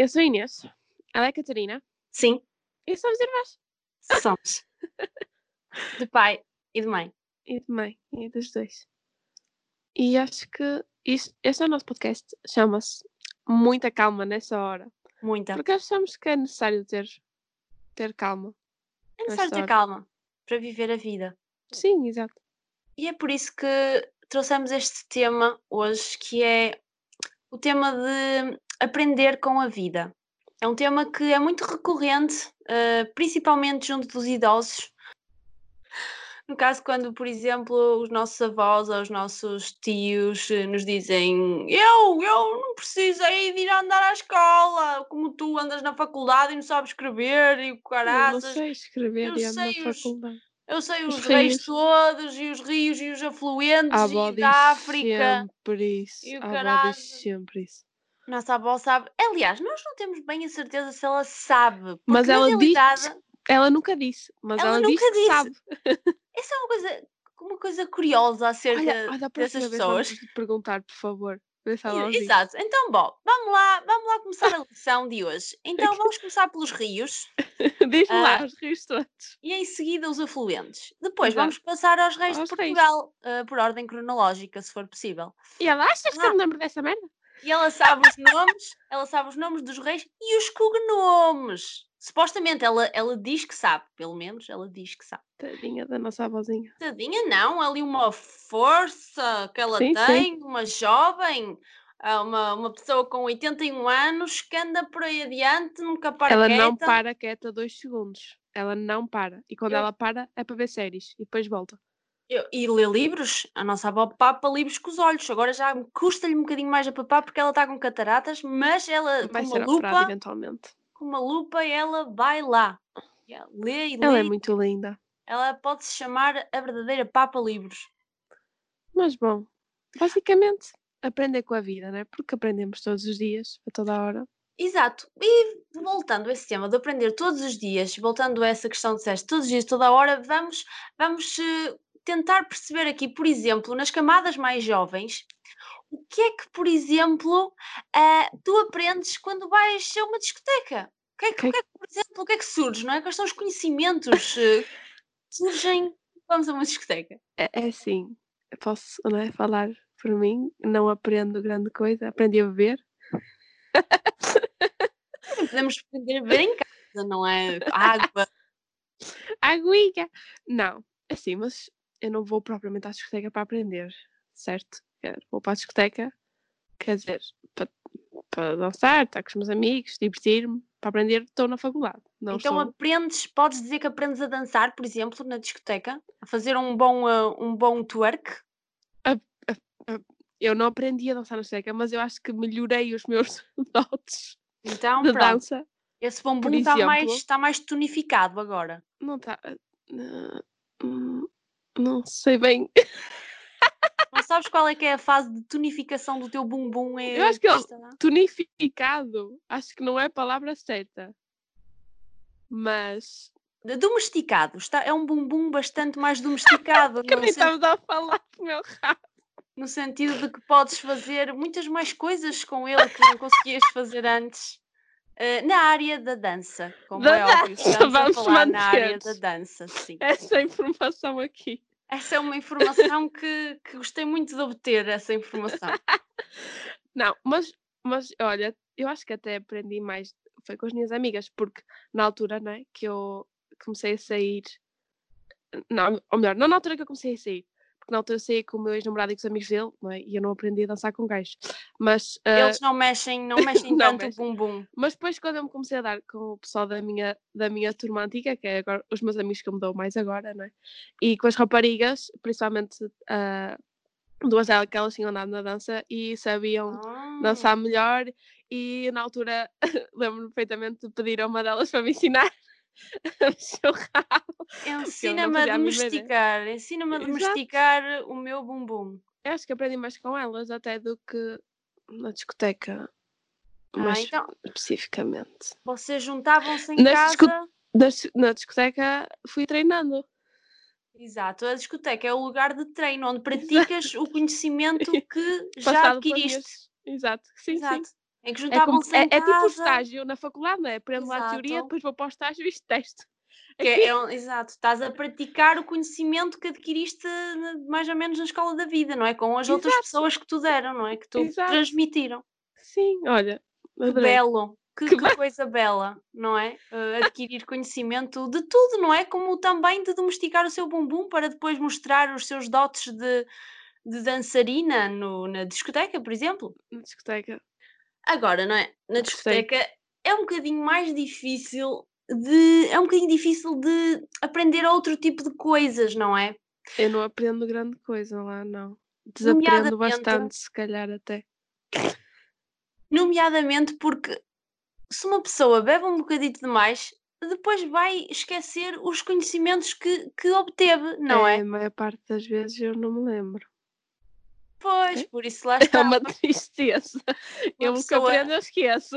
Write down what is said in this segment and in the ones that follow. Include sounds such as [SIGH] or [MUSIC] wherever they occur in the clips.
Eu sou a Inês. Ela é Catarina. Sim, E somos irmãs. somos. [LAUGHS] De pai e de mãe. E de mãe. E dos dois. E acho que isto, este é o nosso podcast. Chama-se Muita Calma nessa hora. Muita. Porque achamos que é necessário ter, ter calma. É necessário ter hora. calma para viver a vida. Sim, exato. E é por isso que trouxemos este tema hoje, que é o tema de aprender com a vida. É um tema que é muito recorrente, eh, principalmente junto dos idosos. No caso, quando, por exemplo, os nossos avós ou os nossos tios eh, nos dizem eu, eu não precisei de ir andar à escola, como tu andas na faculdade e não sabes escrever e o Eu não caraças. sei escrever eu e ando na os- faculdade. Eu sei Os os reis todos e os rios e os afluentes A e da África. sempre isso. e o caralho. sempre isso. Nossa avó sabe. Aliás, nós não temos bem a certeza se ela sabe. Mas ela diz- realidade, Ela nunca disse, mas Ela ela, diz nunca que disse. sabe. [LAUGHS] essa é uma coisa, uma coisa curiosa acerca Olha, olha, dessas vez pessoas. perguntar, por favor. Diz. Exato. Então, bom, vamos lá, vamos lá começar a lição de hoje. Então, vamos começar pelos rios [LAUGHS] Diz-me lá, Ah, os rios todos. e em seguida os afluentes. Depois Exato. vamos passar aos reis Aos de. Portugal, ah, por ordem cronológica, se for possível. E ela, achas que eu me lembro dessa merda? E ela sabe os nomes, ela sabe os nomes dos reis e os cognomes. Supostamente ela, ela diz que sabe, pelo menos ela diz que sabe. Tadinha da nossa avózinha. Tadinha, não, ali uma força que ela Sim, sim. tem, uma jovem, ah, uma, uma pessoa com 81 anos que anda por aí adiante, nunca para ela não quieta. para quieta dois segundos. Ela não para. E quando Eu- ela para, é para ver séries. E depois volta. Eu- E lê livros, a nossa avó papa livros com os olhos. Agora já custa-lhe um bocadinho mais a papar porque ela está com cataratas, mas ela Vai com uma lupa, eventualmente. com uma lupa ela vai lá. Ela Lê e lê. Ela é muito linda. Ela pode se chamar a verdadeira Papa Livros. Mas bom, basicamente, aprender com a vida, né? Porque aprendemos todos os dias, a toda a hora. Exato. E voltando a esse tema de aprender todos os dias, voltando a essa questão de disseste todos os dias, toda a hora, vamos, vamos eh, tentar perceber aqui, por exemplo, nas camadas mais jovens, o que é que, por exemplo, ah, tu aprendes quando vais a uma discoteca? O que é que, Que- o que é que, por exemplo, o que é que surge, não é? Quais são os conhecimentos eh, que surgem quando vamos a uma discoteca? É, é assim, posso não é, falar por mim, não aprendo grande coisa, aprendi a beber. Podemos aprender a ver em casa, não é? Água. [LAUGHS] Aguinha! Não, assim, mas eu não vou propriamente à discoteca para aprender, certo? Eu Vou para a discoteca, quer dizer, para, para dançar, estar com os meus amigos, divertir-me, para aprender, estou na faculdade. Então estou... aprendes, podes dizer que aprendes a dançar, por exemplo, na discoteca, a fazer um bom, ah, um bom twerk. Eu não aprendi a dançar na discoteca, mas eu acho que melhorei os meus [LAUGHS] dotes Então, de pronto, dança. esse bumbum está mais, está mais tonificado agora. Não está. Não sei bem. Não sabes qual é que é a fase de tonificação do teu bumbum? É Eu acho que ele- está- Tonificado, acho que não é a palavra certa. Mas. Domesticado, está, é um bumbum bastante mais domesticado, [LAUGHS] Que nem sen- estamos a falar do meu rabo. no sentido de que podes fazer muitas mais coisas com ele que não conseguias fazer antes. Eh, na área da dança, como Da é óbvio, dança, estamos a vamos falar na área da dança, sim. Essa informação aqui. Essa é uma informação que, que gostei muito de obter, essa informação. [LAUGHS] Não, mas, mas olha, eu acho que até aprendi mais. Foi com as minhas amigas, porque na altura, né, que eu comecei a sair. Não, ou melhor, não na altura que eu comecei a sair. Porque na altura eu saí com o meu ex-namorado e com os amigos dele, não é? E eu não aprendi a dançar com gajos. Mas, ah, Eles não mexem, não [LAUGHS] mexem Não tanto mexem. o bumbum. mas depois, quando eu me comecei a dar com o pessoal da minha, da minha turma antiga, que é agora os meus amigos que eu me dou mais agora, não é? E com as raparigas, principalmente ah, duas delas que elas tinham andado na dança e sabiam Ah. dançar melhor e na altura [LAUGHS] lembro-me perfeitamente de pedir a uma delas para me ensinar [LAUGHS] a mexer o rabo. Ensina-me a fazia a domesticar, ensina-me a Exato. domesticar o meu bumbum. Eu acho que aprendi mais com elas até do que na discoteca, Ah, mais então especificamente. vocês juntavam-se em Nas casa. disco- Na, dis- na discoteca fui treinando. Exato, a discoteca é o lugar de treino onde [LAUGHS] praticas o conhecimento que [LAUGHS] já Passado adquiriste. Exato, sim, Exato. sim. Em que É, como- juntavam-se é, é tipo estágio na faculdade, não é? Aprendo lá a teoria, depois vou para o estágio e isto [LAUGHS] teste. que é, é um- exato, estás a praticar o conhecimento que adquiriste mais ou menos na escola da vida, não é? Com as outras Exato. pessoas que tu deram, não é? Que tu Exato. transmitiram. Sim, olha. Que adorei. belo, que, Que que coisa bela, não é? Eh, adquirir conhecimento de tudo, não é? Como também de domesticar o seu bumbum para depois mostrar os seus dotes de, de dançarina no- na discoteca, por exemplo. Na discoteca. Agora, não é? Na discoteca é um bocadinho mais difícil de. É um bocadinho difícil de aprender outro tipo de coisas, não é? Eu não aprendo grande coisa lá, não. Desaprendo bastante, se calhar até. Nomeadamente porque se uma pessoa bebe um bocadito demais, depois vai esquecer os conhecimentos que, que obteve, não é? A maior parte das vezes eu não me lembro. Pois, É. por isso lá [LAUGHS] É está. uma tristeza. eu o que pessoa- aprendo eu esqueço.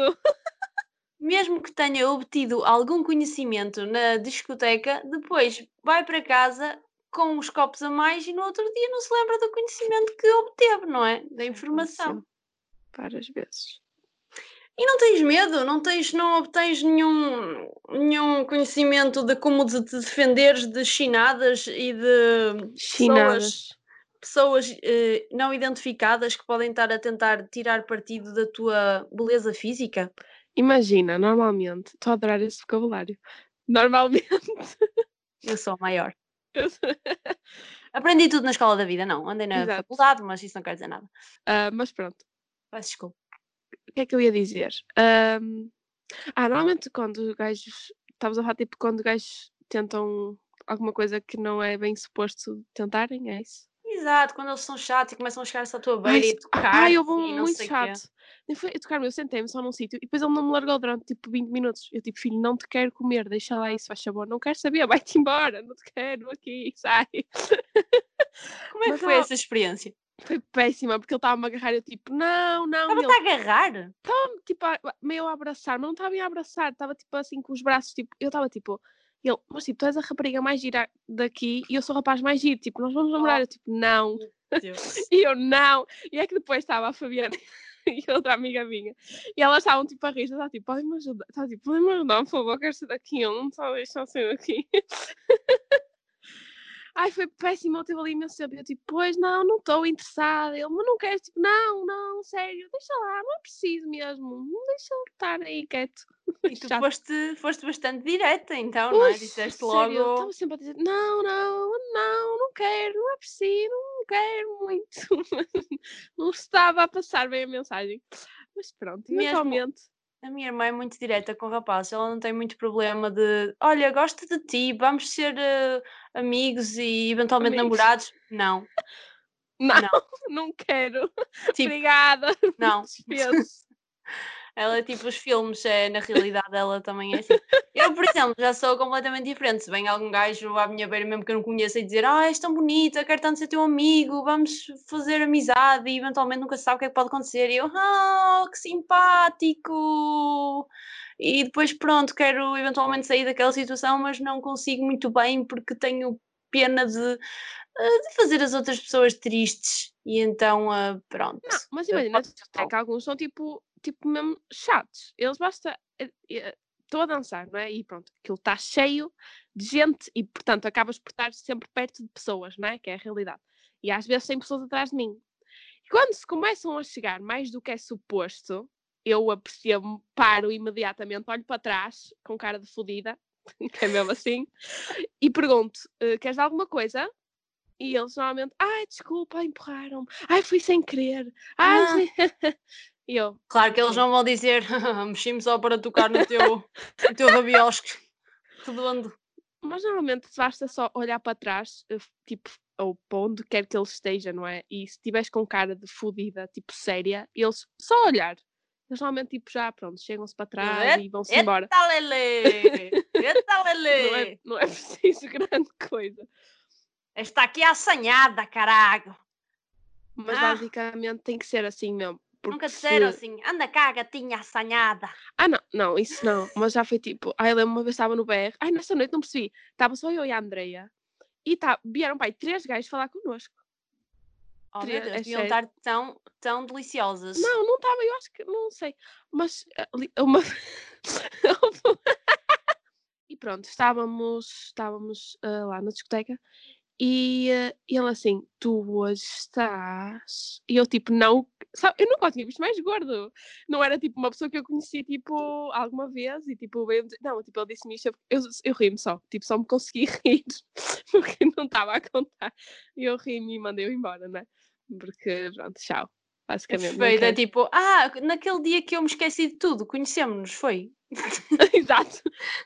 Mesmo que tenha obtido algum conhecimento na discoteca, depois vai para casa com os copos a mais e no outro dia não se lembra do conhecimento que obteve, não é? Da informação. Várias vezes. E não tens medo, não tens, não obtens nenhum, nenhum conhecimento de como te defenderes de chinadas e de Chinadas. pessoas eh, não identificadas que podem estar a tentar tirar partido da tua beleza física? Imagina, normalmente, estou a adorar esse vocabulário. Normalmente. Eu sou a maior. [LAUGHS] [LAUGHS] Aprendi tudo na escola da vida, não. Andei na Exato. faculdade, mas isso não quer dizer nada. Ah, mas pronto, Peço desculpa. o que é que eu ia dizer? Ahm, ah, normalmente quando os gajos. Estavas a falar tipo quando gajos tentam alguma coisa que não é bem suposto tentarem, é isso? Exato, quando eles são chatos e começam a chegar-se à tua beira e tocar ai, houve um e não muito chato. Nem foi tocar-me, eu sentei-me só num sítio e depois ele não me largou durante tipo 20 minutos. Eu tipo, filho, não te quero comer, deixa lá isso, faz favor, não quero saber, [LAUGHS] vai-te embora, não te quero aqui, sai. [LAUGHS] Como é que Mas foi ela- essa experiência? Foi péssima, porque ele estava-me a agarrar, eu tipo, não, não, Estava-te ele a agarrar? estava tipo a- meio a abraçar, mas não estava a abraçar, estava tipo assim com os braços, tipo, eu estava tipo, ele, mas tipo, tu és a rapariga mais gira daqui e eu sou o rapaz mais giro, tipo, nós vamos namorar, eu tipo, não, [LAUGHS] e eu não, e é que depois estava a Fabiana [LAUGHS] e outra amiga minha, e elas estavam tipo a rir, estava tipo, podem-me ajudar, estava tipo, podem-me ajudar, por favor, quero sair daqui, eu não só deixar sair daqui. [LAUGHS] Ai, foi péssimo, ele teve ali imenso tempo. Eu tipo, pois não, não estou interessada. Ele, mas não queres? Tipo, não, não, sério, deixa lá, não é preciso mesmo. Não deixa ele estar aí quieto. [LAUGHS] E tu foste, foste bastante direta, então, não é? Disseste sério, logo. ele estava sempre a dizer, não, não, não, não quero, não é preciso, não quero muito. [LAUGHS] não estava a passar bem a mensagem. Mas pronto, eventualmente. A minha irmã é muito direta com rapazes, ela não tem muito problema de olha, gosto de ti, vamos ser eh, amigos e eventualmente Amigos. namorados. Não, [LAUGHS] Não, Não. quero. tipo, Obrigada. [LAUGHS] não. Dispenso. [LAUGHS] Ela é tipo os filmes, é, na realidade ela também é assim. Eu, por exemplo, já sou completamente diferente. Se vem algum gajo à minha beira, mesmo que eu não conheça, e dizer Ah, és tão bonita, quero tanto ser teu amigo, vamos fazer amizade e eventualmente nunca se sabe o que é que pode acontecer. E eu, ah, que simpático! E depois, pronto, quero eventualmente sair daquela situação, mas não consigo muito bem porque tenho pena de, eh, de fazer as outras pessoas tristes. E então, ah, pronto. Não, mas imagina, posso- é que alguns são tipo, tipo mesmo chatos. Eles basta. Estou a dançar, não é? E pronto, aquilo está cheio de gente e, portanto, acabas por estar sempre perto de pessoas, não é? Que é a realidade. E às vezes tem pessoas atrás de mim. E quando se começam a chegar mais do que é suposto, eu apercebo-me, paro imediatamente, olho para trás com cara de fodida, [LAUGHS] que é mesmo assim, e pergunto: "Eh, queres alguma coisa? E eles normalmente, ai, desculpa, empurraram-me, ai, fui sem querer, ai, Ah. sem-" [LAUGHS] e eu, Claro que eles não vão dizer [LAUGHS] mexi-me só para tocar no teu, no teu rabiosque [LAUGHS] redondo. mas normalmente basta só olhar para trás, eh, tipo, ou para onde quer que ele esteja, não é? E se estiveres com cara de fodida, tipo, séria, eles só olhar. Eles normalmente, tipo, já, pronto, chegam-se para trás e vão-se embora. Eita lele! Eita Não é, lele! não é preciso grande coisa. Está aqui assanhada, caralho! Mas Ah. basicamente tem que ser assim mesmo. Porque Nunca disseram se- assim, anda cá, gatinha assanhada. Ah, não, não, isso não. Mas já foi tipo. Ai, eu lembro uma vez estava no BR. Ai, nessa noite não percebi. Estava só eu e a Andreia. E tá, vieram pai três gajos falar connosco. Oh meu Teria- Deus, é deviam sério. estar tão, tão deliciosas. Não, não estava, eu acho que, não sei. Mas uma. [LAUGHS] [LAUGHS] e pronto, estávamos, estávamos ah, lá na discoteca e ah, ele assim, tu hoje estás. E eu tipo, não. Sabe, eu nunca o tinha visto mais gordo. Não era tipo uma pessoa que eu conheci tipo alguma vez e tipo, veio não, tipo, ele disse-me isto, eu, eu, eu ri-me só, tipo, só me consegui [LAUGHS] rir [LAUGHS] porque não estava a contar. E eu ri-me e mandei-o embora, né? Porque pronto, tchau. Basicamente. não Perfeito, é tipo, ah, naquele dia que eu me esqueci de tudo, conhecemos-nos, foi? [LAUGHS] Exato.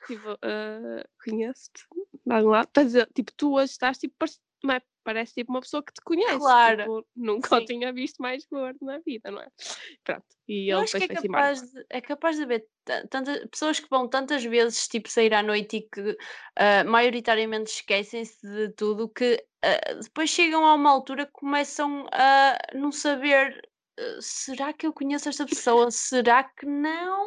Tipo, ah, conheço-te de algum lado. Estás a dizer, tipo, tu hoje estás tipo, é? parece tipo uma pessoa que te conhece. Claro, Tipo, nunca o tinha visto mais gordo na vida, não é? Pronto. E Eu ele acho que é capaz, de, é capaz de haver ta- tantas pessoas que vão tantas vezes tipo, sair à noite e que ah, maioritariamente esquecem-se de tudo que ah, depois chegam a uma altura que começam a não saber será que eu conheço esta pessoa? Será que não?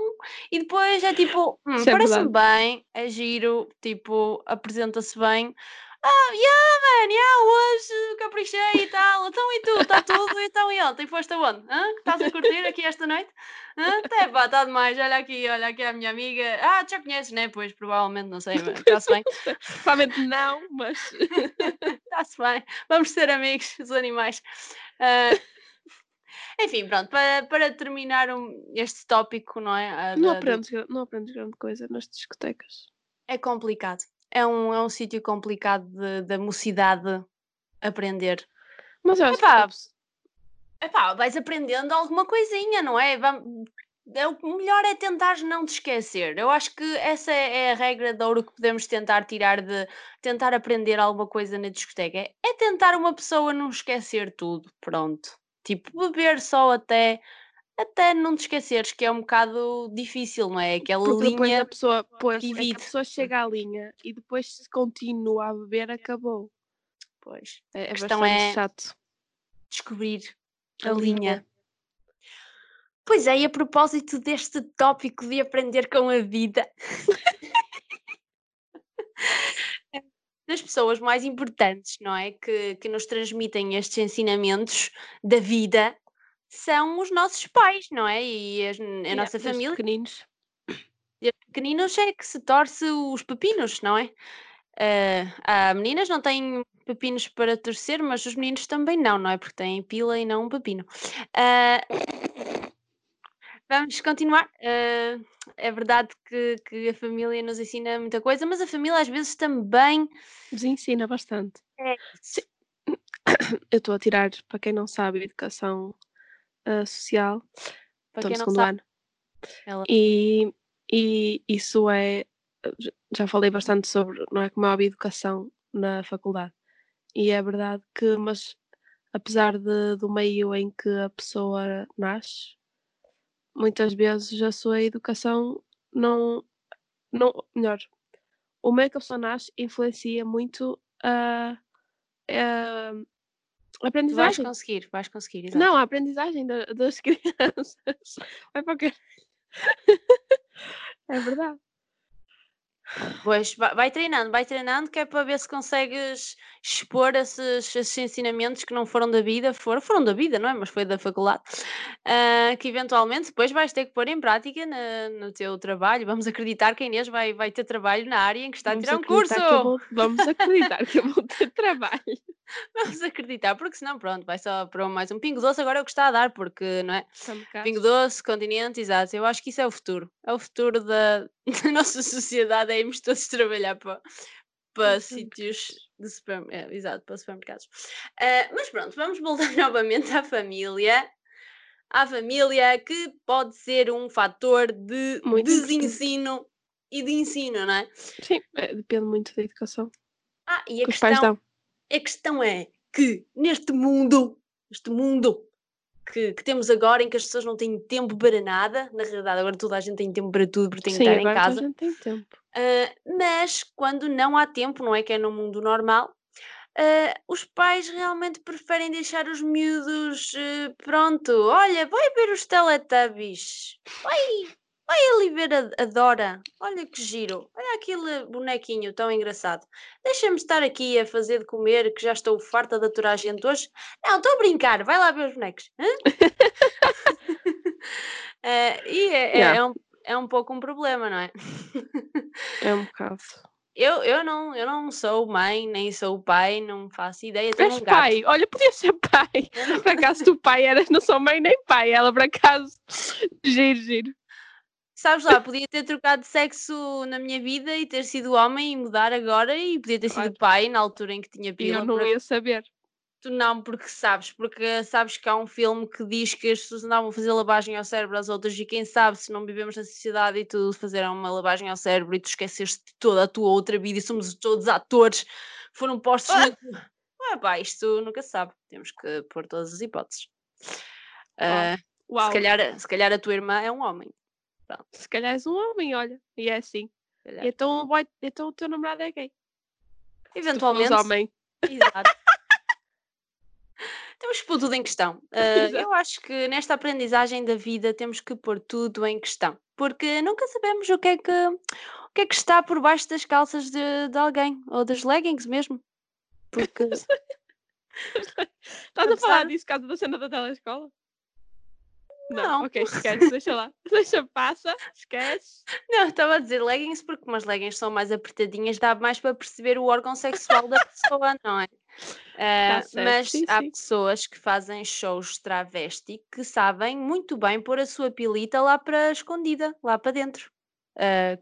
E depois é tipo, hum, é parece-me bem, é giro, tipo, apresenta-se bem. Ah, yeah, man, yeah, hoje caprichei e tal. Então e tu, está tudo? Então e ontem foste aonde? Hã? Estás a curtir aqui esta noite? Hã? Tá, pá, está demais. Olha aqui, olha aqui a minha amiga. Ah, já conheces, né? Pois, provavelmente, não sei, mas está-se bem. Provavelmente não, mas [LAUGHS] Está-se bem. Vamos ser amigos, os animais. Ah, enfim, pronto, para, para terminar um- este tópico, não é? Ah, não da- aprendes, não aprendes grande coisa nas discotecas. é complicado. É um, é um sítio complicado de- da mocidade aprender. Mas eu acho que Epá, a pes- Epá, vais aprendendo alguma coisinha, não é? Vam- é O melhor é tentar não te esquecer. Eu acho que essa é é a regra de ouro que podemos tentar tirar de tentar aprender alguma coisa na discoteca. É é tentar uma pessoa não esquecer tudo. Pronto. Tipo, beber só até, até não te esqueceres, que é um bocado difícil, não é? Aquela porque linha a pessoa, pois, é a pessoa chega à linha e depois se continua a beber, acabou. Pois. É, A é questão bastante é chato. descobrir A a linha. linha. Pois é, e a propósito deste tópico de aprender com a vida, [LAUGHS] das pessoas mais importantes, não é? Que, que nos transmitem estes ensinamentos da vida são os nossos pais, não é? E as- a Yeah, nossa família. pequeninos. Desde pequeninos é que se torce os pepinos, não é? Ah, há meninas não têm pepinos para torcer, mas os meninos também não, não é? Porque têm pila e não um pepino. Ah, Vamos continuar. Ah, é verdade que, que a família nos ensina muita coisa, mas a família às vezes também Nos ensina bastante. é Sim. [COUGHS] Eu estou a tirar, para quem não sabe, educação ah, social. Para Estou no segundo sabe, ano. E, e isso é. Já falei bastante sobre, não é? Como é a educação na faculdade. E é verdade que, mas apesar de, do meio em que a pessoa nasce, muitas vezes a sua educação não. não melhor, o meio que a pessoa nasce influencia muito a, a tu vais aprendizagem. conseguir, vais conseguir, exato. Não, a aprendizagem da- das [LAUGHS] crianças. Vai para o quê? É verdade. Pois, vai, treinando, vai treinando, que é para ver se consegues expor esses, esses ensinamentos que não foram da vida, foram, foram da vida, não é? Mas foi da faculdade, ah, que eventualmente depois vais ter que pôr em prática na- no teu trabalho. Vamos acreditar que a Inês vai, vai ter trabalho na área em que está Vamos a tirar um curso. vou, vamos acreditar que eu vou ter trabalho. [LAUGHS] Vamos acreditar, porque senão, pronto, vai só para mais um pingo doce. Agora é o que está a dar, porque, não é? Pingo doce, continente, exato. Eu acho que isso é o futuro. É o futuro da, [LAUGHS] da nossa sociedade, é irmos todos [LAUGHS] trabalhar para, para sítios de supermercados. exato, para supermercados. Ah, mas pronto, vamos voltar novamente à família. À família que pode ser um fator de Muito desensino e de ensino, não é? Sim, é, depende muito da educação Ah, e a que os pais questão dão. A questão é que neste mundo, este mundo que, que temos agora, em que as pessoas não têm tempo para nada, na realidade agora toda a gente tem tempo para tudo porque tem que Sim, estar em agora toda a casa, gente tem tempo. ah, mas quando não há tempo, não é que é no mundo normal, ah, os pais realmente preferem deixar os miúdos, ah, pronto, olha, vai ver os Teletubbies, vai, vai ali ver a, a Dora. Olha que giro. Olha aquele bonequinho tão engraçado. Deixa-me estar aqui a fazer de comer, que já estou farta de aturar a gente hoje. Não, estou a brincar. Vai lá ver os bonecos. [LAUGHS] Eh, e é, é- Yeah. é um, é um pouco um problema, não é? [LAUGHS] É um bocado. Eu, eu, não, eu não sou mãe, nem sou pai, não faço ideia. Tenho És um pai, olha, podia ser pai. [LAUGHS] Por acaso tu pai eras, não sou mãe nem pai, ela por acaso. Giro, giro. Sabes lá, podia ter trocado de sexo na minha vida e ter sido homem e mudar agora e podia ter sido Claro. pai na altura em que tinha E pila. eu não ia saber. Tu não, porque sabes, porque sabes que há um filme que diz que as pessoas andavam a fazer lavagem ao cérebro às outras e quem sabe se não vivemos na sociedade e tu fizeram uma lavagem ao cérebro e tu esqueceste de toda a tua outra vida e somos todos atores, foram postos na... Ah, pá, isto nunca se sabe, temos que pôr todas as hipóteses. Ah, Uau, se, calhar, se calhar a tua irmã é um homem. Se calhar és um homem, olha. E é assim. E então, o boy- então o teu namorado é gay. Eventualmente. Homem. Exato. [LAUGHS] Temos que pôr tudo em questão. Exato. eu acho que nesta aprendizagem da vida temos que pôr tudo em questão. Porque nunca sabemos o que é que, o que, é que está por baixo das calças de, de alguém. Ou das leggings mesmo. Porque. [LAUGHS] Estás a falar disso por causa da cena da telescola? Não. ok, esquece, deixa lá. [LAUGHS] Deixa, passa, esquece. Não, estava a dizer leggings porque umas leggings são mais apertadinhas, dá mais para perceber o órgão sexual da pessoa, [LAUGHS] não é? Certo, mas sim, há sim. pessoas que fazem shows travesti que sabem muito bem pôr a sua pilita lá para escondida, lá para dentro. Ah,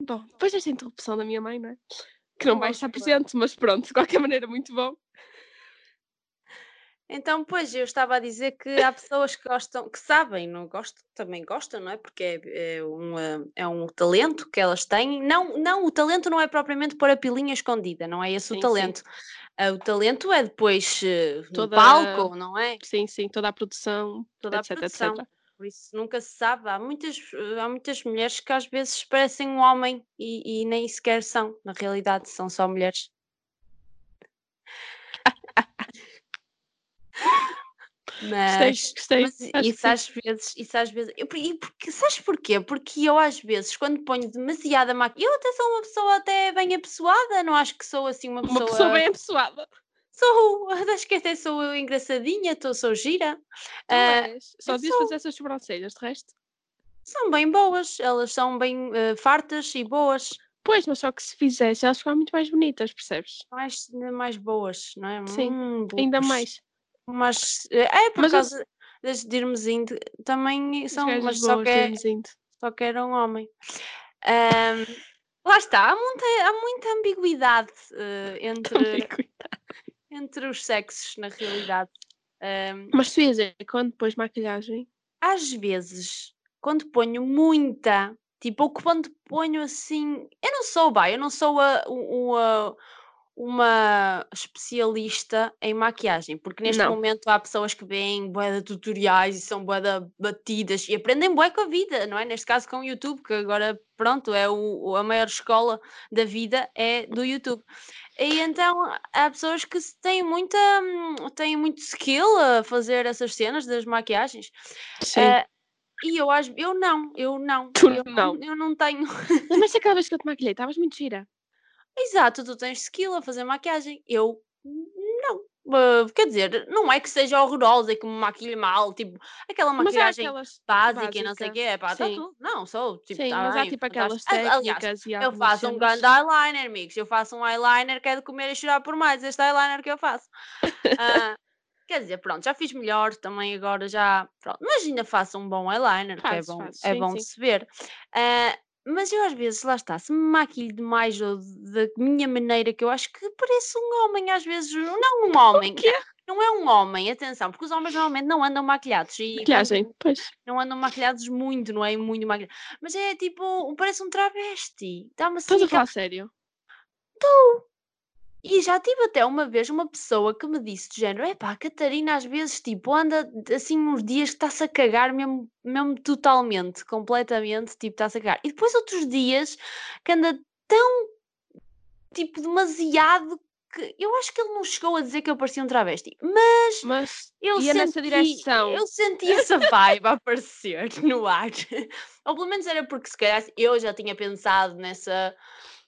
Bom, depois desta interrupção da minha mãe, não é? Que não vai estar presente, mas pronto, de qualquer maneira, muito bom. Então, pois, eu estava a dizer que há pessoas que gostam, que sabem, não gostam, também gostam, não é? Porque é, é, um, ah, é um talento que elas têm. Não, não, o talento não é propriamente pôr a pilinha escondida, não é esse Sim, o talento. Ah, o talento é depois eh, Toda- palco, não é? Sim, sim, toda a produção, Toda a etc, produção. etc. Por isso nunca se sabe. Há muitas, eh, há muitas mulheres que às vezes parecem um homem e, e nem sequer são. Na realidade, são só mulheres. Gostei, Mas, gostei. mas acho que isso às vezes, isso às vezes, eu, e porque, sabes porquê? Porque eu às vezes, quando ponho demasiada maquiagem, eu até sou uma pessoa até bem apessoada, não acho que sou assim uma pessoa. Uma pessoa bem apessoada. Sou, [LAUGHS] acho que até sou engraçadinha, tô, sou gira. Tu Ah, és. Só devias sou. fazer essas sobrancelhas, de resto. São bem boas, elas são bem eh, fartas e boas, Pois, mas só que se fizesse, elas ficavam muito mais bonitas, percebes? mais, mais boas, não é? Sim, Hum, Ainda mais. Mas eh, é por Mas eu causa das de Irmesinho, também são, mas só que, é, só que era um homem. Ahm, lá está, há muita, há muita ambiguidade eh, [LAUGHS] entre, entre os sexos, na realidade. Ahm, Mas tu ias quando depois maquilhagem, às vezes, quando ponho muita, tipo, ou quando ponho assim, eu não sou, bem, eu não sou a, o- o- a- uma especialista em maquiagem, porque neste Não. momento há pessoas que veem de tutoriais e são de batidas e aprendem bué com a vida, não é? Neste caso com o YouTube, que agora, pronto, é o, a maior escola da vida é do YouTube. E então há pessoas que têm muita, hum, têm muito skill a fazer essas cenas das maquiagens. sim. Ah, e eu acho, eu não, eu não, Tu eu não. eu não tenho. Lembras-te [LAUGHS] aquela vez que eu te maquilhei? Estavas muito gira. Exato, tu tens skill a fazer maquiagem. Eu não. Ah, quer dizer, não é que seja horrorosa e que me maquilhe mal, tipo, aquela há maquiagem aquelas básica e não sei o básica. quê, pá, tá tudo. Não, sou, tipo, Sim, tá mas há bem, tipo aquelas fantástico. [LAUGHS] Ah, Aliás, técnicas e eu faço um grande eyeliner, amigos. Eu faço um eyeliner que é de comer e chorar por mais. Este eyeliner que eu faço. Ah, [LAUGHS] quer dizer, pronto, já fiz melhor também agora já. Pronto, mas ainda faço um bom eyeliner, que é bom, fazes, é sim, bom sim. de se ver. Ah, mas eu às vezes, lá está, se me maquilho demais ou da minha maneira que eu acho que pareço um homem, às vezes, não um [LAUGHS] homem, quê? não é um homem, atenção, porque os homens normalmente não andam maquilhados e quando- Maquilhagem, pois. não andam maquilhados muito, não é muito maquilhado. Mas é tipo, parece um travesti. Dá-me assim. Estás a aquela- falar sério? E já tive até uma vez uma pessoa que me disse de género: epá, a Catarina às vezes tipo anda assim uns dias que está-se a cagar mesmo, mesmo totalmente, completamente, tipo, está-se a cagar. E depois outros dias que anda tão tipo demasiado que eu acho que ele não chegou a dizer que eu parecia um travesti, mas Mas eu ia nessa senti, direção. eu senti [LAUGHS] essa vibe a aparecer [LAUGHS] no ar. Ou pelo menos era porque se calhar eu já tinha pensado nessa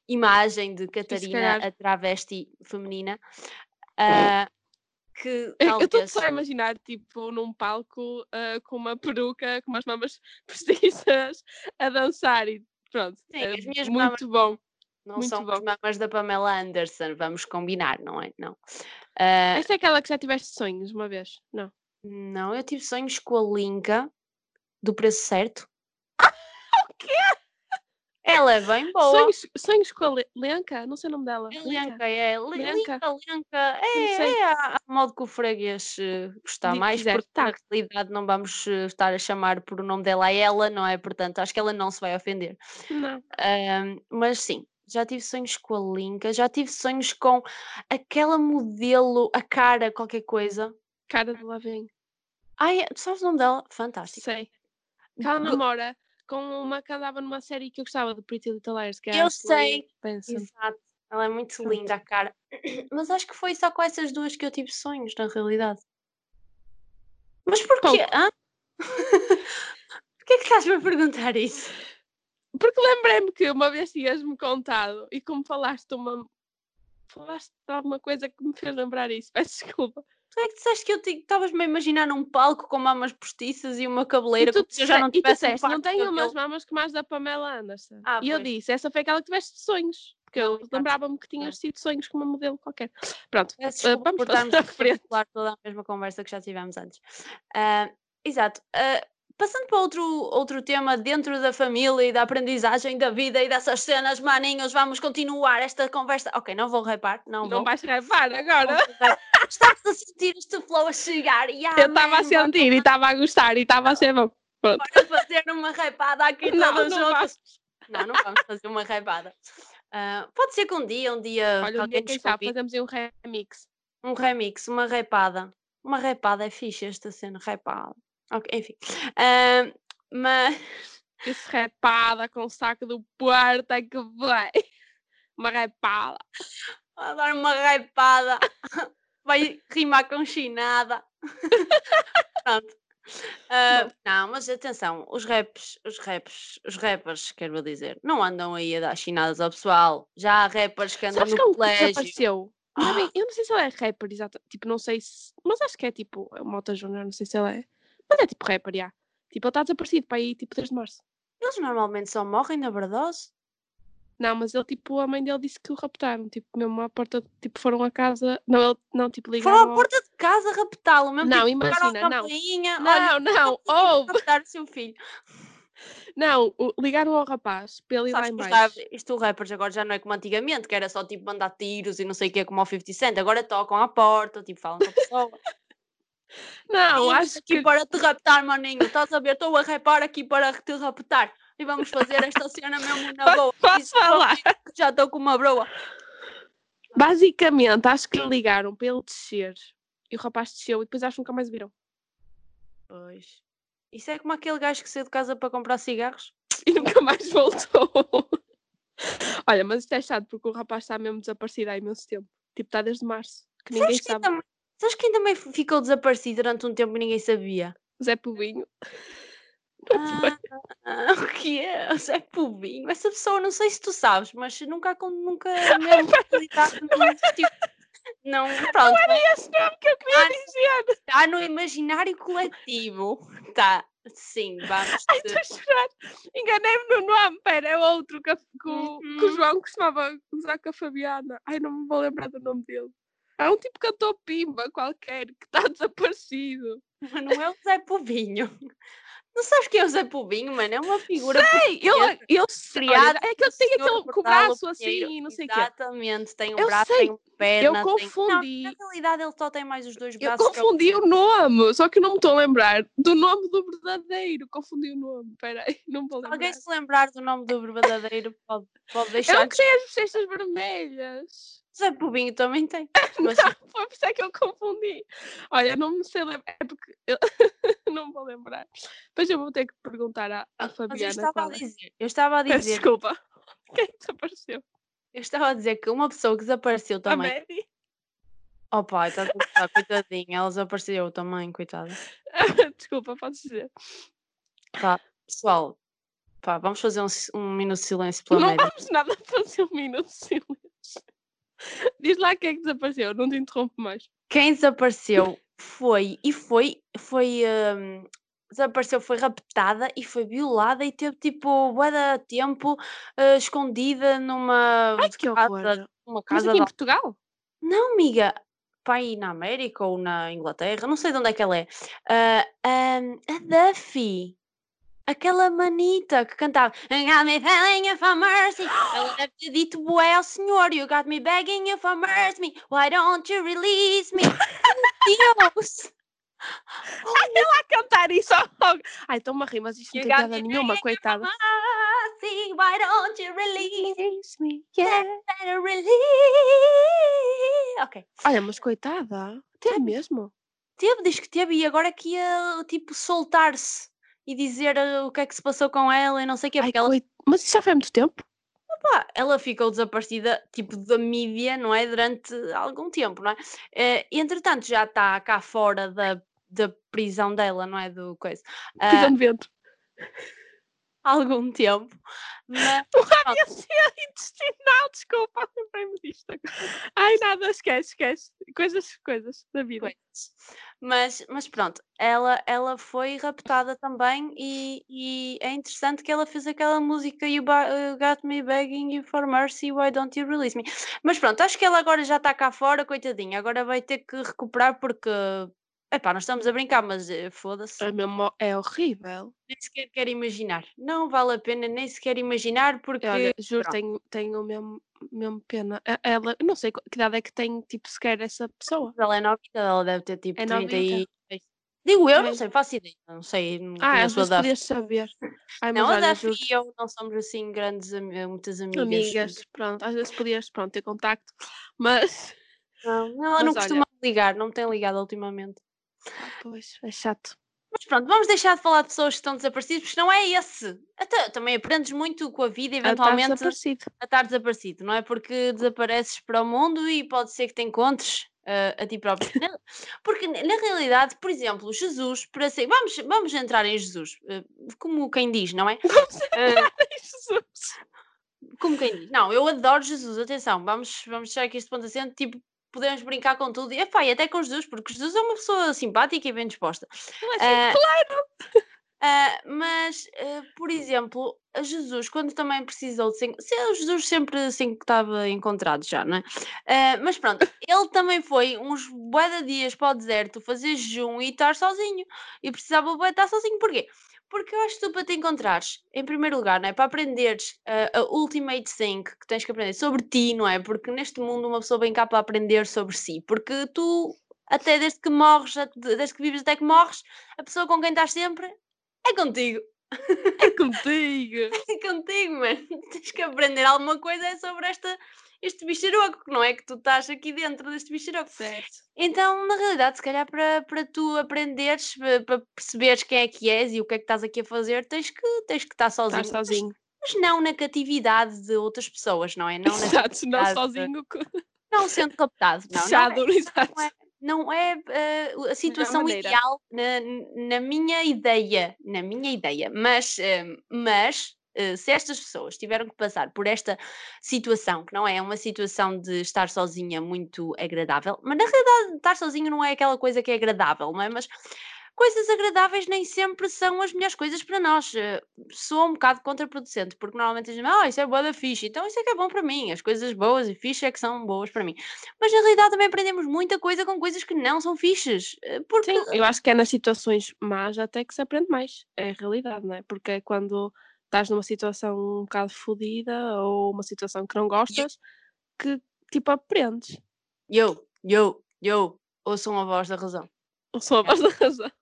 imagem de Catarina, a travesti feminina, ah, que Eu [LAUGHS] eu estou só a imaginar, tipo, num palco ah, com uma peruca, com umas mamas [LAUGHS] postiças, a dançar e pronto. Sim, é as minhas muito bom. Não muito são bom. as mamas da Pamela Anderson, vamos combinar, não é? Não. Ah, Esta é aquela que já tiveste sonhos uma vez? Não. não, eu tive sonhos com a Linka do preço certo. [LAUGHS] O quê? Ela é bem boa. Sonhos, sonhos com a Le- Lenca? Não sei o nome dela. É Lenca. É Lenca. Lenca. É, é a, a modo que o freguês eh, gostar mais, quiser, porque na realidade não vamos eh, estar a chamar por o nome dela a ela, não é? Portanto, acho que ela não se vai ofender. Não. Ahm, mas sim, já tive sonhos com a Linka, já tive sonhos com aquela modelo, a cara, qualquer coisa. Cara de Lavinho. Ai, tu sabes o nome dela? Fantástico. Sei. Go- namora com uma que andava numa série que eu gostava de Pretty Little Liars, que é Eu sei. Exato. Ela é muito Pronto. linda, a cara. [CLEARS THROAT] Mas acho que foi só com essas duas que eu tive sonhos, na realidade. Mas porquê? Hã? Porquê é que estás-me a perguntar isso? Porque lembrei-me que uma vez tinhas-me contado e como falaste uma. Falaste de alguma coisa que me fez lembrar isso. [LAUGHS] Peço desculpa. Tu é que disseste que eu que estavas-me a imaginar num palco com mamas postiças e uma cabeleira E tu, se eu já não disse- e tivesse um não tenho umas cabelo." mamas como as da Pamela Anderson. Ah, e eu disse, essa foi aquela que tiveste sonhos. Porque eu lembrava-me que tinhas tido sonhos com uma modelo qualquer. Pronto, eh, desculpa vamos por passar estarmos [LAUGHS] à a recapitular toda a mesma conversa que já tivemos antes. Ah, exato. Ah, passando para outro, outro tema dentro da família e da aprendizagem da vida e dessas cenas, maninhos, vamos continuar esta conversa. Ok, não vou repar, não, Não vou. vais não agora. Estás a sentir este flow a chegar e Eu estava a sentir e estava a gostar e estava a ser bom. Pronto. Bora fazer uma repada aqui Não, todos não. Não, não vamos fazer uma repada. Ah, pode ser que um dia, um dia, Olha, um dia, quem nos sabe, convide. fazemos aí um remix. Um remix, uma repada. Uma repada é fixe esta cena, repada. Ok, enfim. Ah, mas Esse repada com o saco do Porto é que vai. Uma repada. vou dar uma repada. Vai rimar com chinada. [LAUGHS] Pronto. Ah, não, mas atenção, os raps, os raps, os rappers, quero dizer, não andam aí a dar chinadas ao pessoal. Já há rappers que andam Sabes no que colégio. desapareceu? Ah. bem- [GASPS] eu não sei se ele é rapper, exato. Tipo, não sei se. Mas acho que é tipo. É o Mota Júnior, não sei se ele é. Mas é tipo rapper, já. Tipo, ele está desaparecido para aí, tipo, desde março. Eles normalmente só morrem na verdade. Não, mas ele, tipo, a mãe dele disse que o raptaram. Tipo, mesmo à porta. Tipo, foram a casa. Não, ele. Não, tipo, ligaram. Foram à porta de casa raptá-lo, mesmo Não, tipo, imagina, não. campainha, olha, Não, não, estamos aqui ouve. para raptar o seu filho. Não, ligaram ao rapaz para ele ir lá Sabes em baixo. rap- isto o rappers agora já não é como antigamente, que era só tipo mandar tiros e não sei o que, como ao 50 Cent. Agora tocam à porta, tipo, falam com a pessoa. [LAUGHS] Não, Vim acho aqui que. para te raptar, maninho. Estás a ver? Estou a rapar aqui para te raptar. E vamos fazer esta cena mesmo na boa. Posso Isso, falar? Já estou com uma broa. Basicamente, acho que ligaram para ele descer. E o rapaz desceu e depois acho que nunca mais viram. Pois. Isso é como aquele gajo que saiu de casa para comprar cigarros. E nunca mais voltou. [LAUGHS] Olha, mas isto é chato porque o rapaz está mesmo desaparecido há imenso tempo. Tipo, está desde março. Que ninguém Sabes sabe. também, sabes quem também ficou desaparecido durante um tempo e ninguém sabia? Zé Povinho. Ah, [LAUGHS] o que é? O Zé Pubinho. Essa pessoa, não sei se tu sabes, mas nunca, nunca [LAUGHS] mesmo realidade não existiu. Não, pronto. Não era esse nome que eu queria Ah, dizer. Está no imaginário coletivo. Tá, sim, vamos. Ai, estou a chorar. Enganei-me no nome. Pera, é outro que, que o- que o Uhum. João costumava usar com a Fabiana. Ai, não me vou lembrar do nome dele. É um tipo cantor pimba qualquer que está [LAUGHS] desaparecido. Não é o Zé Pubinho. Não sabes quem é o Zé Pubinho, mano? É uma figura Ei, eu, portuguesa, eu sei. criada É que tem pelo senhor aquele com o braço assim não sei o quê. Exatamente, tem um Eu braço, sei, tem uma perna. tem- confundi. Não, na realidade ele só tem mais os dois Eu braços. que é confundi o nome, só que eu não me estou a lembrar do nome do verdadeiro. Confundi o nome. Espera aí, não vou lembrar. alguém se lembrar do nome do verdadeiro, pode, pode É deixar. o que tem as bochechas vermelhas. Zé Pubinho também tem. [LAUGHS] Mas Não, foi por isso é que eu confundi. Olha, não me sei lembrar, é porque eu [LAUGHS] não vou lembrar. Depois eu vou ter que perguntar à, à mas eu Fabiana estava a é. dizer, eu estava a Peço dizer, Desculpa. [LAUGHS] Quem desapareceu? eu estava a dizer que uma pessoa que desapareceu A também. Mary? Oh pai, está tá, coitadinha, ela desapareceu também, coitada. Desculpa, podes dizer. Tá, pessoal, pá, vamos fazer um, um minuto de silêncio pela Não vamos nada fazer um minuto de silêncio. [LAUGHS] Diz lá quem é que desapareceu, não te interrompo mais. Quem desapareceu foi, e foi, foi, hum, desapareceu, foi raptada e foi violada e teve tipo, de tempo eh, escondida numa Ai, que casa, horror. Mas casa aqui em Portugal? Não, amiga, pai na América ou na Inglaterra, não sei de onde é que ela é. Ah, ahm, a Duffy, aquela manita que cantava You got me begging you for mercy. [GASPS] Ela deve ter dito bué ao senhor You got me begging you for mercy. Why don't you release me? [LAUGHS] Meu Deus! [LAUGHS] Ela a cantar isso. logo. Ai, estou-me a rir, mas isto não tem piada nenhuma, coitada. mercy. Why don't you release me? Yeah. Better release. Ok. Olha, mas coitada, teve mesmo. Teve, diz que teve, e agora que ia, tipo, soltar-se e dizer eh, o que é que se passou com ela e não sei o quê, Ai, porque ela. Mas isso já foi há muito tempo? pá, ela ficou desaparecida, tipo, da mídia, não é? Durante algum tempo, não é? Eh, entretanto, já está cá fora da, da prisão dela, não é? Do coisa. Ah, Prisão de vento. Algum tempo. Mas, [LAUGHS] Havia sido intestinal, desculpa, lembrei-me disto. Ai, nada, esquece, esquece. Coisas, coisas da vida. Mas, mas pronto, ela, ela foi raptada também e, e é interessante que ela fez aquela música You uh, Got Me Begging You For Mercy, Why Don't You Release Me? Mas pronto, acho que ela agora já está cá fora, coitadinha, agora vai ter que recuperar porque, epá, nós estamos a brincar, mas eh, foda-se, É, mesmo, é horrível. nem sequer quero imaginar, não vale a pena nem sequer imaginar porque, Olha, juro, pronto. tenho, tenho mesmo, mesmo pena. Ela, eu não sei qu- que idade é que tem, tipo, sequer essa pessoa. ela é novita, ela deve ter tipo É 30 novita. e... Digo eu, não sei, faço ideia, não sei, não Ah, às conheço a vezes podias saber. Ai, mas Não, a olha, juro, e eu não somos assim grandes ami- muitas amigas. amigas, pronto, às vezes podias, pronto, ter contacto, [LAUGHS] mas, Não, não, ela não Mas costuma ligar, não me tem ligado ultimamente. Ah, pois, é chato. Mas pronto, vamos deixar de falar de pessoas que estão desaparecidas, porque não é esse. Até, também aprendes muito com a vida, está eventualmente, desaparecido. a estar desaparecido, não é? Porque desapareces para o mundo e pode ser que te encontres ah, a ti próprio. [LAUGHS] Porque na realidade, por exemplo, Jesus, para ser. Vamos, vamos entrar em Jesus, ah, como quem diz, não é? [LAUGHS] Ah, Jesus. como quem diz. Não, eu adoro Jesus, atenção, vamos, vamos deixar aqui este ponto acento, tipo, podemos brincar com tudo, e, epá, e até com Jesus, porque Jesus é uma pessoa simpática e bem disposta. É Ah, assim, claro. [LAUGHS] ah, mas, ah, por exemplo, Jesus, quando também precisou de en- se o Jesus sempre assim que estava encontrado já, não é? Ah, mas pronto, ele também foi uns de dias para o deserto fazer jejum e estar sozinho, e precisava de estar sozinho, porquê? Porque eu acho que tu para te encontrares, em primeiro lugar, não é? Para aprenderes ah, a ultimate thing que tens que aprender sobre ti, não é? Porque neste mundo uma pessoa vem cá para aprender sobre si, porque tu, até desde que morres, desde que vives até que morres, a pessoa com quem estás sempre é contigo. É contigo. [LAUGHS] É contigo, mano. Tens que aprender alguma coisa é sobre esta, este bicharoco, que não é que tu estás aqui dentro deste bicharoco. Certo. Então, na realidade, se calhar para, para tu aprenderes, pa- para perceberes quem é que és e o que é que estás aqui a fazer, tens que, tens que estar sozinho. Estar sozinho. Mas, mas não na catividade de outras pessoas, não é? Não, na Exato, não de- sozinho, co- [LAUGHS] não sendo raptado. Não, não é, fechado, exato. não é, não é eh, a situação ideal na, na minha ideia, na minha ideia, mas, eh, mas se estas pessoas tiveram que passar por esta situação, que não é uma situação de estar sozinha muito agradável, mas na realidade estar sozinho não é aquela coisa que é agradável, não é? Mas coisas agradáveis nem sempre são as melhores coisas para nós. eh, Soa um bocado contraproducente, porque normalmente dizem, ah, isso é boa da fixe, então isso é que é bom para mim, as coisas boas e fixe é que são boas para mim. Mas na realidade também aprendemos muita coisa com coisas que não são fixes. eh, Porque Sim, eu acho que é nas situações más até que se aprende mais. É a realidade, não é? Porque é quando estás numa situação um bocado fodida ou uma situação que não gostas que tipo aprendes. eu, eu, eu, ouçam a voz da razão. Eu sou a voz da razão. [LAUGHS]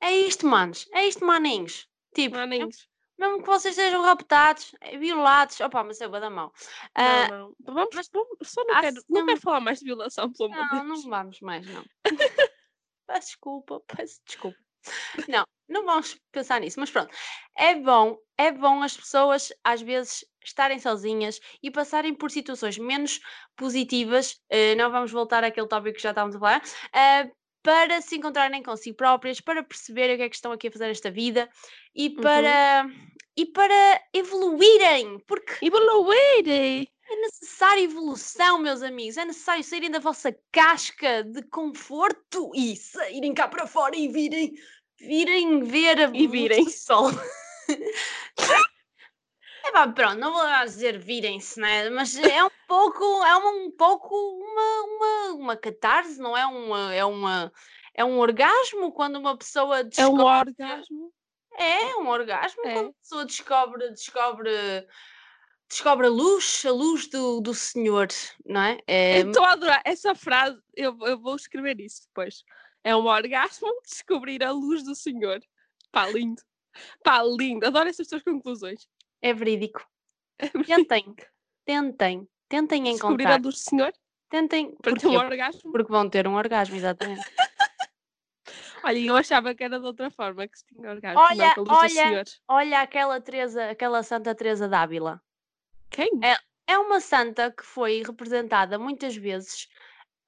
É isto, manos, é isto, maninhos. Tipo, Maninhos. mesmo que vocês sejam raptados, eh, violados, opá, mas é bué da mão. Ah, Não, não. Vamos, mas- vamos- só não Ah, quero, não não- quero falar mais de violação, pelo amor de não, Deus. não vamos mais, não. [LAUGHS] peço desculpa, peço desculpa. Não, não vamos pensar nisso, mas pronto. É bom, é bom as pessoas às vezes estarem sozinhas e passarem por situações menos positivas. eh, não vamos voltar àquele tópico que já estávamos a falar. eh, para se encontrarem consigo próprias, para perceberem o que é que estão aqui a fazer nesta vida e Uhum. para, e para evoluírem, porque Evoluir! É necessária evolução, meus amigos. É necessário saírem da vossa casca de conforto e saírem cá para fora e virem, virem ver a E virem. sol. [LAUGHS] É pá, pronto, não vou dizer virem-se, né? Mas é um pouco, é um pouco uma, uma, uma catarse, não é uma, é uma, é um orgasmo quando uma pessoa É um descobre. orgasmo. É um orgasmo É. quando a pessoa descobre, descobre, descobre a luz, a luz do, do Senhor, não é? É, Estou a adorar essa frase. Eu, eu vou escrever isso depois. É um orgasmo [LAUGHS] descobrir a luz do Senhor. Pá, lindo. Pá, lindo. Adoro essas tuas conclusões. é verídico. É Tentem, tentem, tentem Descobrir a encontrar. luz do Senhor Tentem, para ter um orgasmo. Porque vão ter um orgasmo, exatamente. [LAUGHS] [LAUGHS] Olha, eu achava que era de outra forma que se tinha orgasmo. Olha, não, olha. Olha aquela Teresa, aquela Santa Teresa d'Ávila. Quem? É uma santa que foi representada muitas vezes,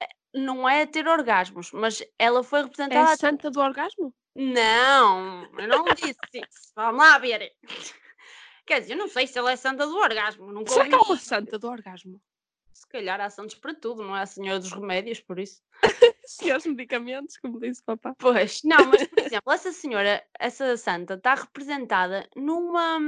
eh, não é a ter orgasmos, mas ela foi É representada a santa do orgasmo? Não, eu não disse isso. Vamos lá ver. Quer dizer, eu não sei se ela é santa do orgasmo. Nunca Será que ouvi. uma santa do orgasmo? Se calhar há santos para tudo, não é a senhora dos remédios, por isso. [LAUGHS] Senhores medicamentos, como disse papá. Pois, não, mas por [LAUGHS] exemplo, essa senhora, essa santa, está representada numa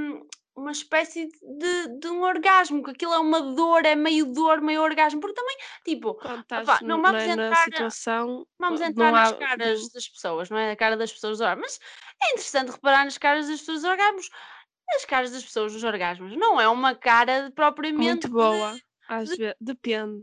uma espécie de, de um orgasmo, que aquilo é uma dor, é meio dor, meio orgasmo, porque também, tipo, Opá, não vamos na, na entrar- situação. vamos entrar nas há- caras das pessoas, não é? A cara das pessoas dos orgasmos. Mas é interessante reparar nas caras das pessoas dos orgasmos. As caras das pessoas dos orgasmos não é uma cara propriamente Muito boa. Às vezes, depende.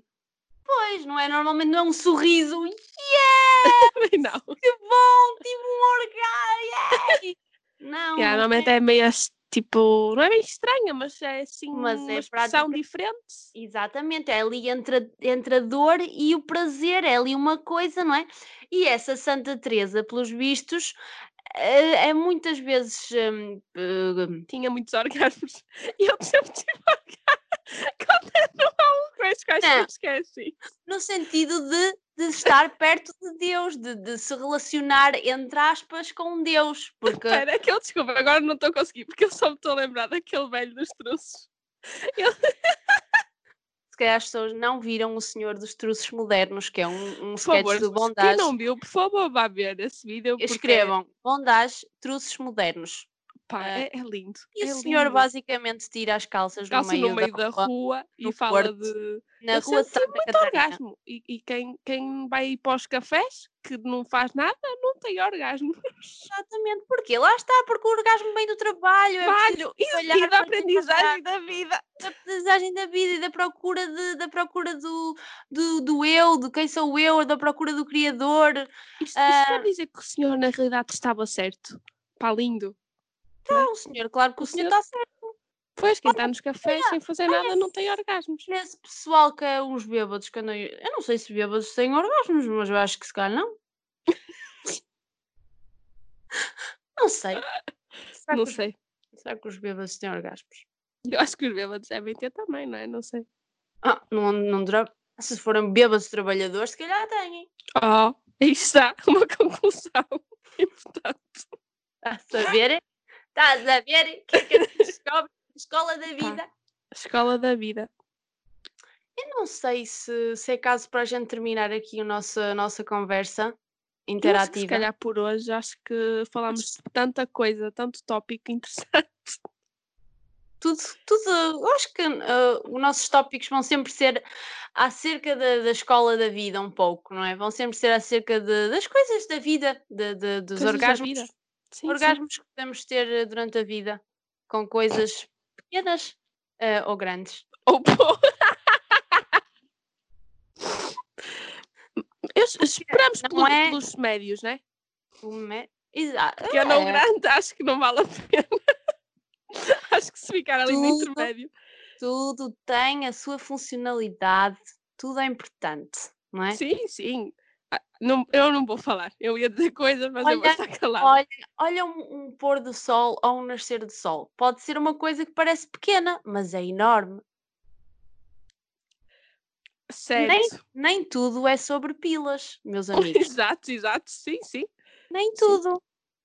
depois, não é? Normalmente não é um sorriso. [LAUGHS] Também não. Que bom, tive um orgasmo! [LAUGHS] Não, Yeah, não normalmente é meio as- tipo, não é bem estranha, mas é assim Mas uma é expressão prática- diferente. Exatamente, é ali entre a, entre a dor e o prazer, é ali uma coisa, não é? E essa Santa Teresa, pelos vistos, é, é muitas vezes hum, eh, Tinha muitos orgasmos. [LAUGHS] E eu sempre tive [LAUGHS] orgasmo. Quando é normal, com as quais Não. me esqueci. no sentido de, de estar perto de Deus, de, de se relacionar, entre aspas, com Deus. Porque [LAUGHS] Espera, é que eu desculpa, agora não estou a conseguir, porque eu só me estou a lembrar daquele velho dos truços. se calhar as pessoas não viram o Senhor dos Truços Modernos, que é um, um Por favor, sketch de quem bondage. não viu, por favor, vá ver esse vídeo. porque, Escrevam Bondage Truços Modernos. Pá, eh, é, é lindo. E é o senhor lindo. basicamente tira as calças Calça no meio, no meio da, rua, rua e fala Porto, de. na Eu rua Santa muito Catarina. orgasmo. E, e quem, quem vai para os cafés, que não faz nada, não tem orgasmo. Exatamente, porque lá está, porque o orgasmo vem do trabalho, é Trabalho e, olhar e da para aprendizagem da vida. da aprendizagem da vida e da procura, de, da procura do, do, do eu, de quem sou eu, da procura do Criador. Isto, isto Ah. quer dizer que o senhor na realidade estava certo. Pá, lindo. Não, senhor, claro que o, senhor está certo. Pois, quem está nos cafés sem fazer nada não tem orgasmos. Esse pessoal que é uns bêbados, que andam... eu não sei se bêbados têm orgasmos, mas eu acho que se calhar não. [LAUGHS] Não sei. Será, Não os- sei. será que os bêbados têm orgasmos? Eu acho que os bêbados devem ter também, não é? Não sei. Ah, não, não dura... Se forem bêbados trabalhadores, se calhar têm. Oh, aí está [LAUGHS] uma conclusão importante. A ver? Estás a ver? O [LAUGHS] que é que a gente descobre escola da vida? Escola da vida. Eu não sei se, se é caso para a gente terminar aqui a nossa, a nossa conversa acho que, interativa. se calhar por hoje, acho que falámos de tanta coisa, tanto tópico interessante. tudo, tudo, eu acho que ah, os nossos tópicos vão sempre ser acerca da, da escola da vida, um pouco, não é? Vão sempre ser acerca de- das coisas da vida, de, de- dos Coisas da orgasmos, vida. Sim, sim. orgasmos que podemos ter eh, durante a vida, com coisas pequenas ah, ou grandes. Ou pô. Es- Esperamos Não pelo- é- pelos médios, né? O me- Exato. Pequeno ou é, grande, acho que não vale a pena. [LAUGHS] acho que se ficar ali no Tudo. intermédio. Tudo tem a sua funcionalidade, tudo é importante, não é? Sim, sim. Ah, não, eu não vou falar. Eu ia dizer coisas, mas eu vou Olha, estar calada. olha, olha um, um pôr do sol ou um nascer de sol. Pode ser uma coisa que parece pequena, mas é enorme. Certo. Nem tudo é sobre pilas, meus [LAUGHS] amigos. Exato, exato. Sim, sim. Nem Sim. tudo.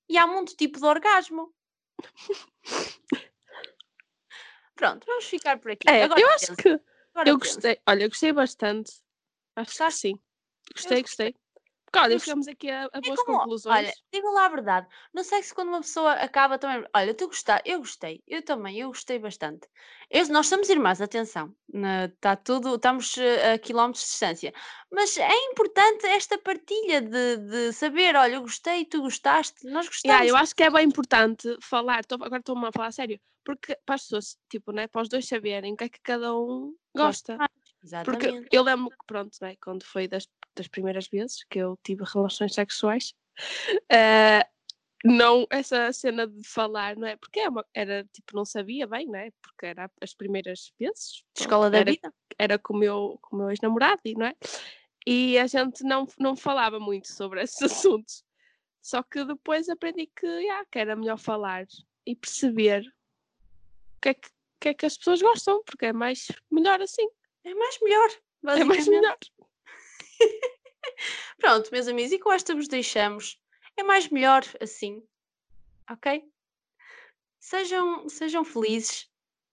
E há muito tipo de orgasmo. Pronto, vamos ficar por aqui. É, eu acho que agora eu pensa. gostei. Olha, eu gostei bastante. Acho que Gostaste? sim. Gostei, gostei. Olha, gostei. chegamos aqui a, a É boas como, conclusões. olha, digo lá a verdade. No sexo, quando uma pessoa acaba também. Olha, tu gostaste, eu gostei, eu também, eu gostei bastante. Eu- nós somos irmãs, atenção. Está tudo, estamos eh, a quilómetros de distância. Mas é importante esta partilha de, de saber, olha, eu gostei, tu gostaste, nós gostamos. Yeah, eu acho que é bem importante falar, tô- agora estou-me a falar a sério, porque para as pessoas, tipo, né, para os dois saberem o que é que cada um gosta. Mais. Porque Exatamente. eu lembro que, pronto, né, quando foi das, das primeiras vezes que eu tive relações sexuais, [LAUGHS] eh, não, essa cena de falar, não é? Porque é uma- era, tipo, não sabia bem, não é? Porque era as primeiras vezes. pronto, Escola da era, vida. era com o meu, com o meu ex-namorado, não é? E a gente não, não falava muito sobre [LAUGHS] esses assuntos. Só que depois aprendi que, yeah, que era melhor falar e perceber o que é que, o que é que as pessoas gostam, porque é mais melhor assim. É mais melhor. É mais melhor. [LAUGHS] Pronto, meus amigos, e com esta vos deixamos. É mais melhor assim. Ok? Sejam, sejam felizes.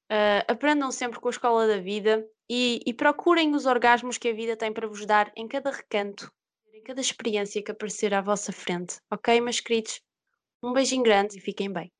ah, aprendam sempre com a escola da vida e, e procurem os orgasmos que a vida tem para vos dar em cada recanto, em cada experiência que aparecer à vossa frente. Ok, meus queridos? Um beijinho grande e fiquem bem.